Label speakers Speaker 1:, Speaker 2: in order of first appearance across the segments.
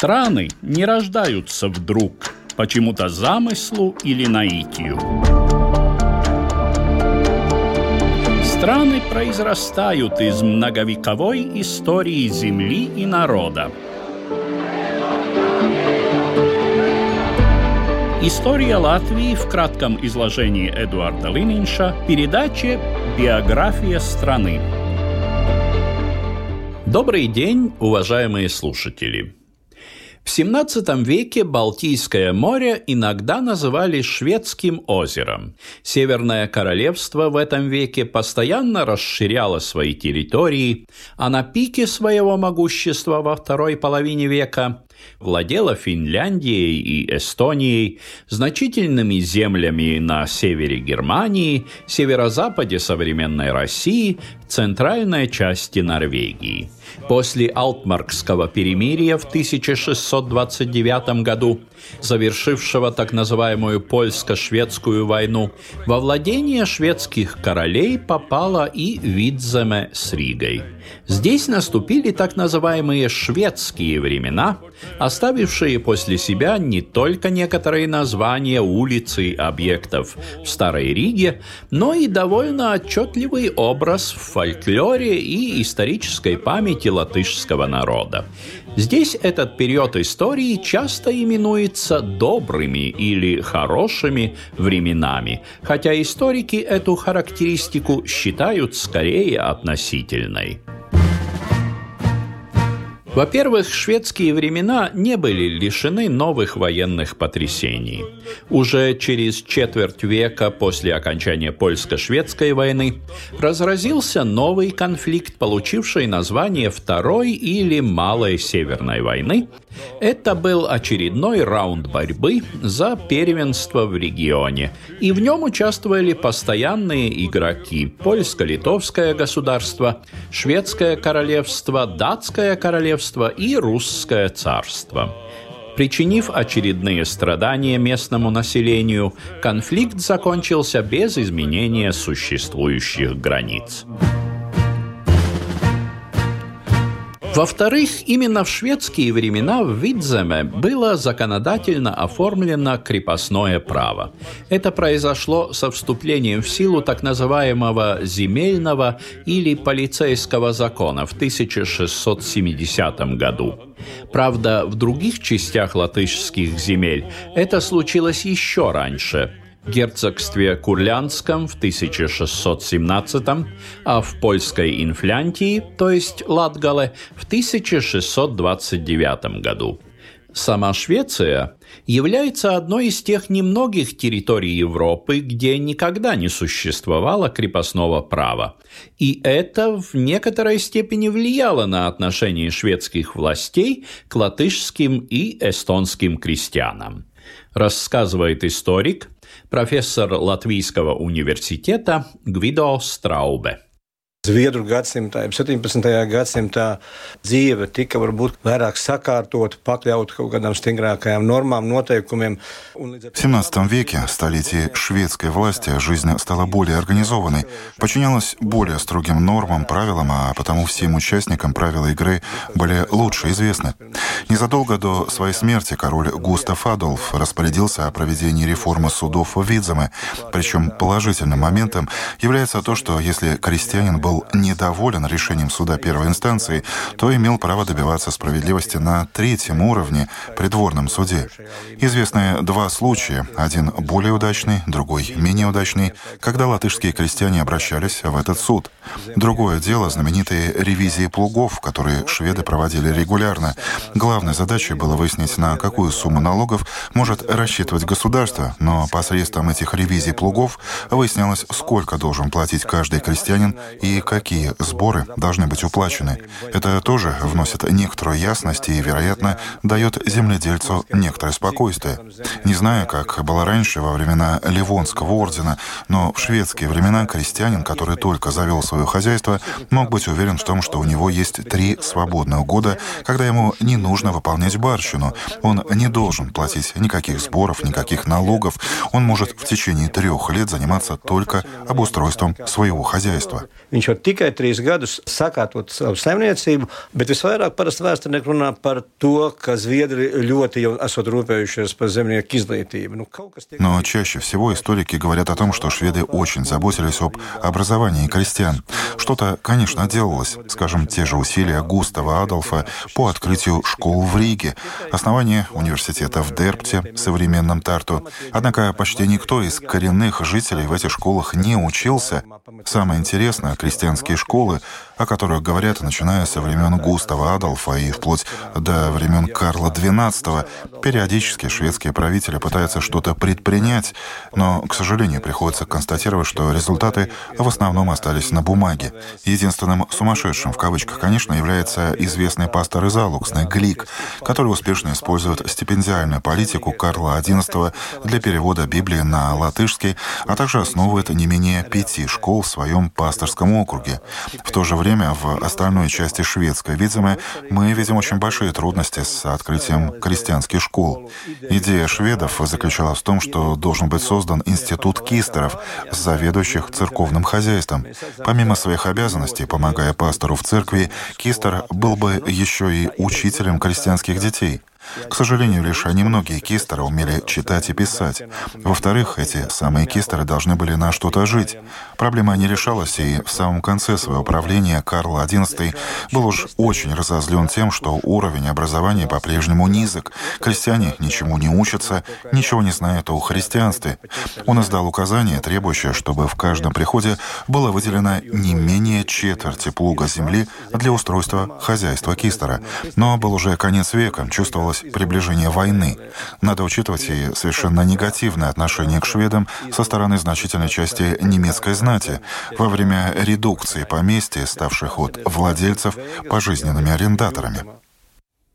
Speaker 1: Страны не рождаются вдруг, почему-то замыслу или наитию. Страны произрастают из многовековой истории земли и народа. История Латвии в кратком изложении Эдуарда Лининша, передаче «Биография страны». Добрый день, уважаемые слушатели! В XVII веке Балтийское море иногда называли Шведским озером. Северное королевство в этом веке постоянно расширяло свои территории, а на пике своего могущества во второй половине века владела Финляндией и Эстонией, значительными землями на севере Германии, северо-западе современной России, центральной части Норвегии. После Алтмаркского перемирия в 1629 году, завершившего так называемую польско-шведскую войну, во владение шведских королей попала и Видземе с Ригой. Здесь наступили так называемые шведские времена, оставившие после себя не только некоторые названия улиц и объектов в Старой Риге, но и довольно отчетливый образ в фольклоре и исторической памяти латышского народа. Здесь этот период истории часто именуется добрыми или хорошими временами, хотя историки эту характеристику считают скорее относительной. Во-первых, шведские времена не были лишены новых военных потрясений. Уже через четверть века после окончания польско-шведской войны разразился новый конфликт, получивший название Второй или Малой Северной войны. Это был очередной раунд борьбы за первенство в регионе, и в нем участвовали постоянные игроки – польско-литовское государство, шведское королевство, датское королевство, королевство и русское царство. Причинив очередные страдания местному населению, конфликт закончился без изменения существующих границ. Во-вторых, именно в шведские времена в Видземе было законодательно оформлено крепостное право. Это произошло со вступлением в силу так называемого земельного или полицейского закона в 1670 году. Правда, в других частях латышских земель это случилось еще раньше – герцогстве Курлянском в 1617, а в польской Инфлянтии, то есть Латгале, в 1629 году. Сама Швеция является одной из тех немногих территорий Европы, где никогда не существовало крепостного права. И это в некоторой степени влияло на отношение шведских властей к латышским и эстонским крестьянам. Рассказывает историк – профессор Латвийского университета Гвидо Страубе.
Speaker 2: Zviedru gadsimtā, 17. gadsimtā dzīve tika varbūt vairāk sakārtot, pakļaut kaut kādām stingrākajām normām, noteikumiem.
Speaker 3: В 17 веке, столетии шведской власти, жизнь стала более организованной, подчинялась более строгим нормам, правилам, а потому всем участникам правила игры были лучше известны. Незадолго до своей смерти король Густав Адольф распорядился о проведении реформы судов в Видземе, причем положительным моментом является то, что если крестьянин был был недоволен решением суда первой инстанции, то имел право добиваться справедливости на третьем уровне, придворном суде. Известны два случая, один более удачный, другой менее удачный, когда латышские крестьяне обращались в этот суд. Другое дело — знаменитые ревизии плугов, которые шведы проводили регулярно. Главной задачей было выяснить, на какую сумму налогов может рассчитывать государство, но посредством этих ревизий плугов выяснялось, сколько должен платить каждый крестьянин и какие сборы должны быть уплачены. Это тоже вносит некоторую ясность и, вероятно, дает земледельцу некоторое спокойствие. Не знаю, как было раньше, во времена Ливонского ордена, но в шведские времена крестьянин, который только завел свое хозяйство, мог быть уверен в том, что у него есть три свободных года, когда ему не нужно выполнять барщину. Он не должен платить никаких сборов, никаких налогов. Он может в течение трех лет заниматься только обустройством своего хозяйства.
Speaker 2: Var tikai trīs gadus sakārtot savu saimniecību, bet visvairāk parasti vēsturnieki runā par to, ka Zviedri ļoti jau esot par zemnieku izglītību.
Speaker 3: Ну, Но чаще всего историки говорят о том, что шведы очень заботились об образовании крестьян. Что-то, конечно, делалось. Скажем, те же усилия Густава Адольфа по открытию школ в Риге, основание университета в Дерпте, современном Тарту. Однако почти никто из коренных жителей в этих школах не учился. Самое интересное, крестьянские школы, о которых говорят, начиная со времен Густава Адольфа и вплоть до времен Карла XII, периодически шведские правители пытаются что-то предпринять, но, к сожалению, приходится констатировать, что результаты в основном остались на бумаге. Единственным «сумасшедшим» в кавычках, конечно, является известный пастор из Алуксны Глик, который успешно использует стипендиальную политику Карла XI для перевода Библии на латышский, а также основывает не менее пяти школ в своем пасторском округе. В то же время в остальной части шведской Видземы мы видим очень большие трудности с открытием крестьянских школ. Идея шведов заключалась в том, что должен быть создан институт кистеров, заведующих церковным хозяйством. Помимо своих обязанностей, помогая пастору в церкви, кистер был бы еще и учителем крестьянских детей. К сожалению, лишь немногие кистеры умели читать и писать. Во-вторых, эти самые кистеры должны были на что-то жить. Проблема не решалась, и в самом конце своего правления Карл XI был уж очень разозлен тем, что уровень образования по-прежнему низок. Крестьяне ничему не учатся, ничего не знают о христианстве. Он издал указание, требующее, чтобы в каждом приходе было выделено не менее четверти плуга земли для устройства хозяйства кистера. Но был уже конец века, чувствовалось ожидалось приближение войны. Надо учитывать и совершенно негативное отношение к шведам со стороны значительной части немецкой знати во время редукции поместья, ставших от владельцев пожизненными арендаторами.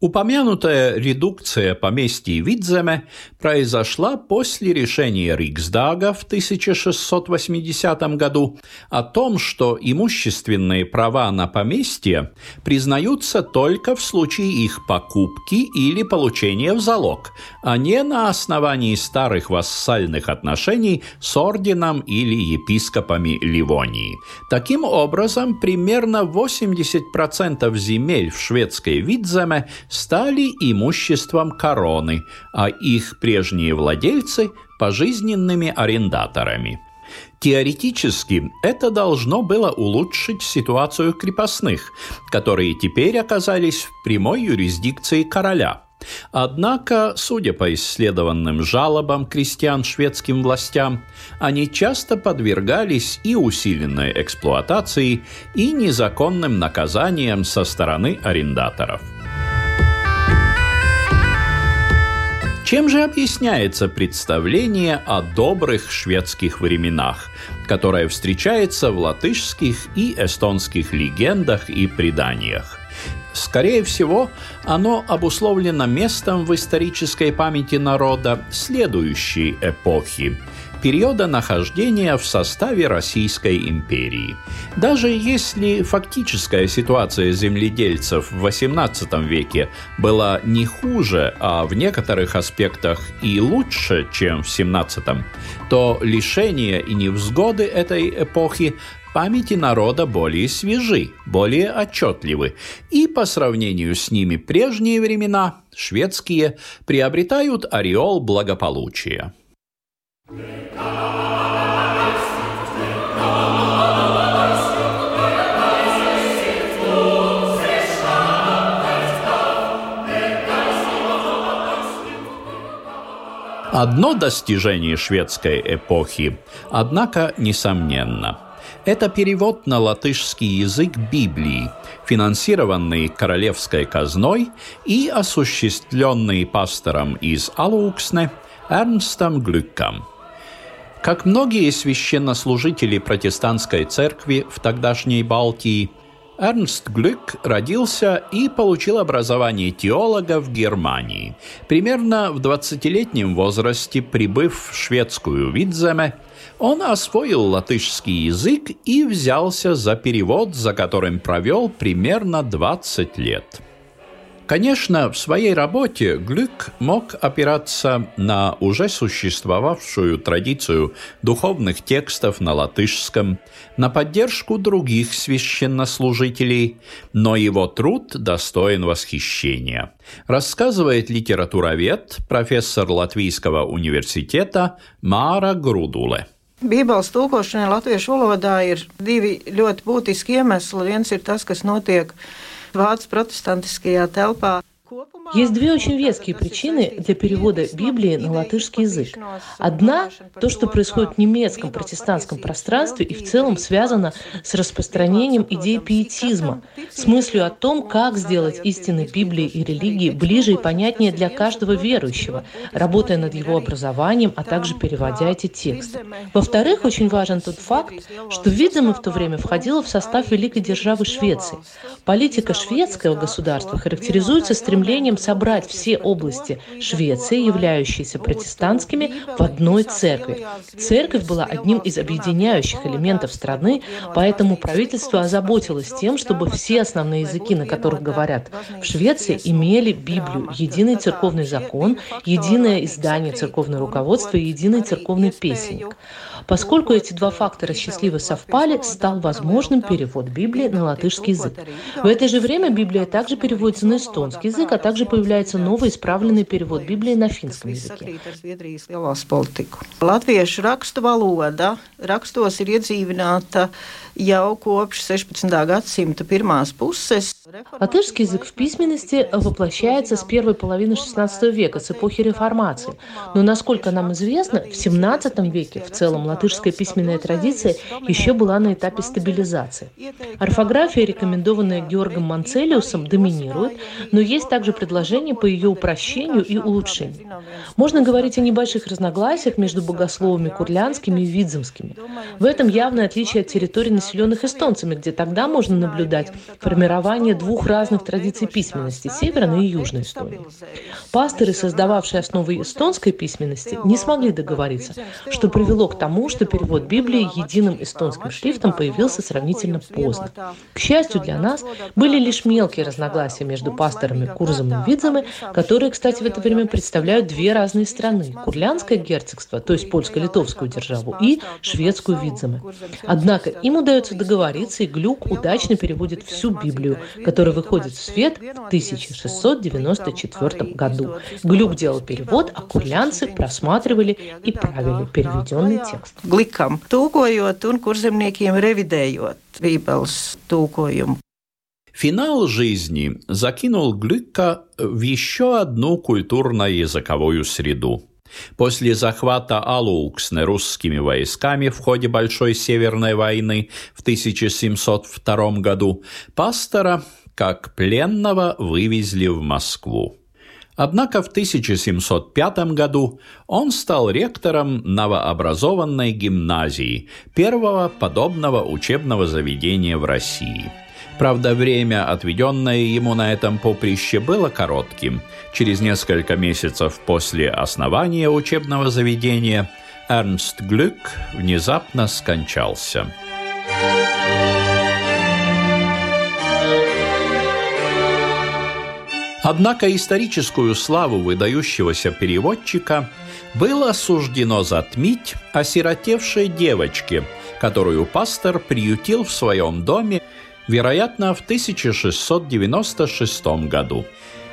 Speaker 1: Упомянутая редукция поместья Видземе произошла после решения Риксдага в 1680 году о том, что имущественные права на поместье признаются только в случае их покупки или получения в залог, а не на основании старых вассальных отношений с орденом или епископами Ливонии. Таким образом, примерно 80% земель в шведской Видземе – стали имуществом короны, а их прежние владельцы – пожизненными арендаторами. Теоретически это должно было улучшить ситуацию крепостных, которые теперь оказались в прямой юрисдикции короля. Однако, судя по исследованным жалобам крестьян шведским властям, они часто подвергались и усиленной эксплуатации, и незаконным наказаниям со стороны арендаторов – Чем же объясняется представление о добрых шведских временах, которое встречается в латышских и эстонских легендах и преданиях? Скорее всего, оно обусловлено местом в исторической памяти народа следующей эпохи – периода нахождения в составе Российской империи. Даже если фактическая ситуация земледельцев в XVIII веке была не хуже, а в некоторых аспектах и лучше, чем в XVII, то лишения и невзгоды этой эпохи памяти народа более свежи, более отчетливы, и по сравнению с ними прежние времена, шведские, приобретают ореол благополучия. Одно достижение шведской эпохи, однако, несомненно. Это перевод на латышский язык Библии, финансированный королевской казной и осуществленный пастором из Алуксне Эрнстом Глюком. Как многие священнослужители протестантской церкви в тогдашней Балтии, Эрнст Глюк родился и получил образование теолога в Германии. Примерно в 20-летнем возрасте, прибыв в шведскую Видземе, он освоил латышский язык и взялся за перевод, за которым провел примерно 20 лет. Конечно, в своей работе Глюк мог опираться на уже существовавшую традицию духовных текстов на латышском, на поддержку других священнослужителей, но его труд достоин восхищения, рассказывает литературовед, профессор Латвийского университета Мара Грудуле.
Speaker 4: Bībeles tūkošanai latviešu valodā ir divi ļoti būtiski iemesli. Viens ir tas, kas notiek Vācu protestantiskajā telpā.
Speaker 5: Есть две очень веские причины для перевода Библии на латышский язык. Одна – то, что происходит в немецком протестантском пространстве и в целом связано с распространением идей пиетизма, с мыслью о том, как сделать истины Библии и религии ближе и понятнее для каждого верующего, работая над его образованием, а также переводя эти тексты. Во-вторых, очень важен тот факт, что Видзема в то время входила в состав великой державы Швеции. Политика шведского государства характеризуется стремлением собрать все области Швеции, являющиеся протестантскими, в одной церкви. Церковь была одним из объединяющих элементов страны, поэтому правительство озаботилось тем, чтобы все основные языки, на которых говорят в Швеции, имели Библию, единый церковный закон, единое издание церковного руководства и единый церковный песенник. Поскольку эти два фактора счастливо совпали, стал возможным перевод Библии на латышский язык. В это же время Библия также переводится на эстонский язык, а также появляется новый исправленный перевод Библии на финском языке.
Speaker 4: Rakstos ir iedzīvināta jau kopš 16. gadsimta pirmās puses.
Speaker 5: Латышский язык в письменности воплощается с первой половины XVI века, с эпохи реформации. Но, насколько нам известно, в XVII веке в целом латышская письменная традиция еще была на этапе стабилизации. Орфография, рекомендованная Георгом Манцелиусом, доминирует, но есть также предложения по ее упрощению и улучшению. Можно говорить о небольших разногласиях между богословами курлянскими и видземскими. В этом явное отличие от территорий, населенных эстонцами, где тогда можно наблюдать формирование двух разных традиций письменности – Северной и Южной Эстонии. Пасторы, создававшие основы эстонской письменности, не смогли договориться, что привело к тому, что перевод Библии единым эстонским шрифтом появился сравнительно поздно. К счастью для нас, были лишь мелкие разногласия между пасторами Курзом и Видзами, которые, кстати, в это время представляют две разные страны – Курлянское герцогство, то есть польско-литовскую державу, и шведскую Видзамы. Однако им удается договориться, и Глюк удачно переводит всю Библию, который выходит в свет в 1694 году. Глюк делал перевод, а курлянцы просматривали и правили переведенный текст.
Speaker 4: Гликам тūkojot un kurzemniekiem revidējot Bībeles tūkojumu.
Speaker 1: Финал жизни закинул Глюка в еще одну культурно-языковую среду. После захвата Алуксны русскими войсками в ходе Большой Северной войны в 1702 году пастора как пленного вывезли в Москву. Однако в 1705 году он стал ректором новообразованной гимназии, первого подобного учебного заведения в России. Правда, время, отведенное ему на этом поприще, было коротким. Через несколько месяцев после основания учебного заведения Эрнст Глюк внезапно скончался. Однако историческую славу выдающегося переводчика было суждено затмить осиротевшей девочке, которую пастор приютил в своем доме, вероятно, в 1696 году.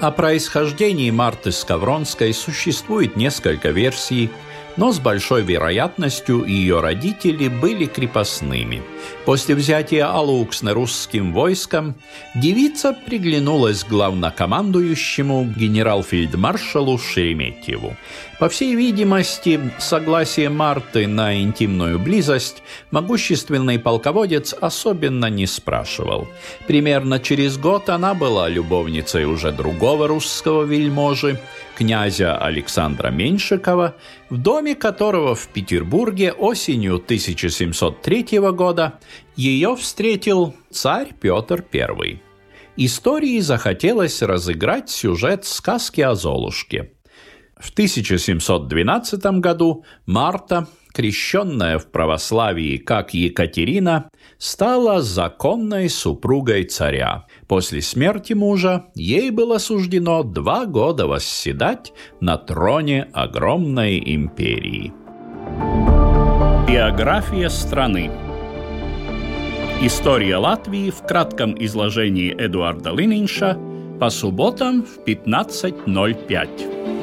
Speaker 1: О происхождении Марты Скавронской существует несколько версий – но с большой вероятностью ее родители были крепостными. После взятия Алуксна русским войском девица приглянулась главнокомандующему генерал-фельдмаршалу Шереметьеву. По всей видимости, согласие Марты на интимную близость могущественный полководец особенно не спрашивал. Примерно через год она была любовницей уже другого русского вельможи, князя Александра Меньшикова, в доме которого в Петербурге осенью 1703 года ее встретил царь Петр I. Истории захотелось разыграть сюжет сказки о Золушке. В 1712 году Марта, крещенная в православии как Екатерина, стала законной супругой царя. После смерти мужа ей было суждено два года восседать на троне огромной империи. Биография страны История Латвии в кратком изложении Эдуарда Лининша по субботам в 15.05.